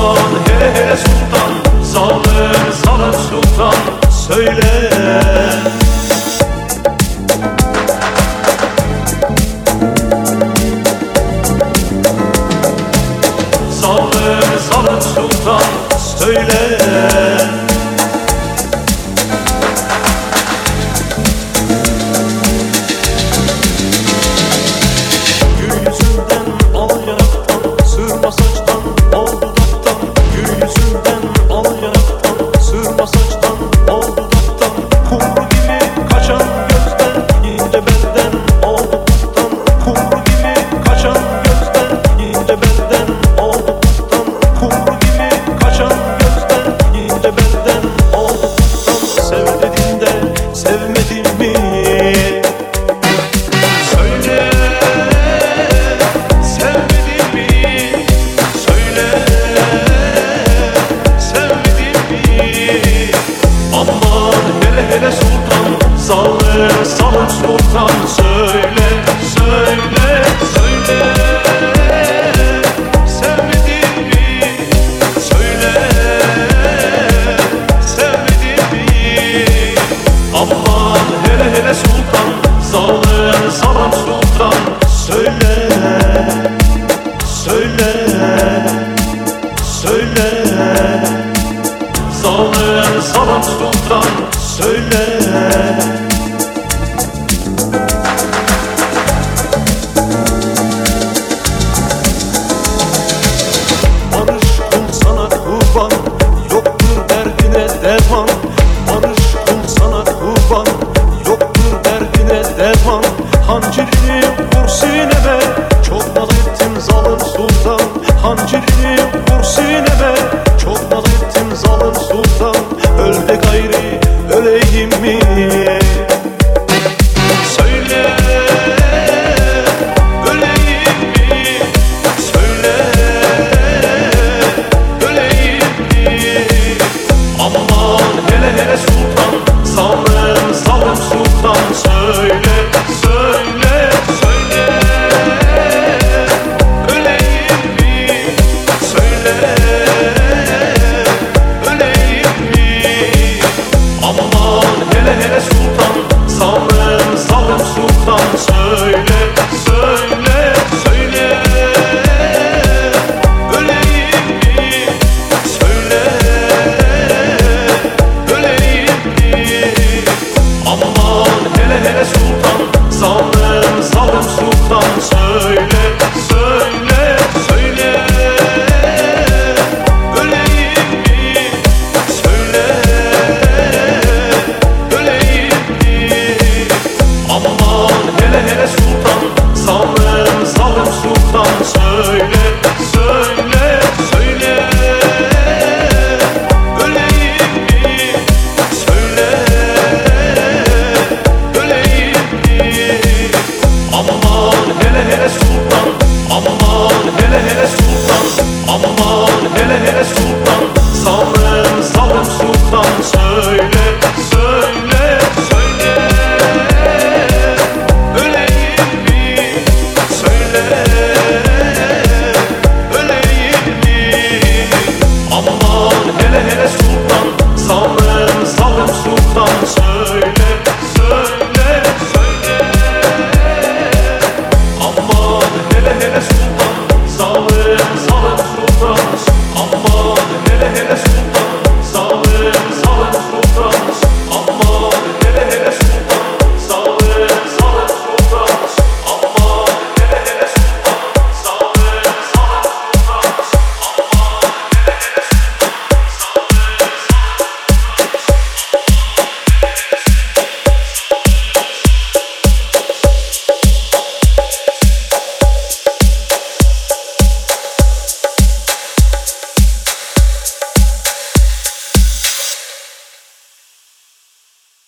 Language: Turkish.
sultan He sultan Salır salır sultan Söyle. Salır salır sultan Söyle. Somos mutantes devam Barış kul sana kurban. Yoktur derdine devam. Hancirini vur sineme. Çok mal ettim zalim sultan. Hancirini vur sineme. söyle.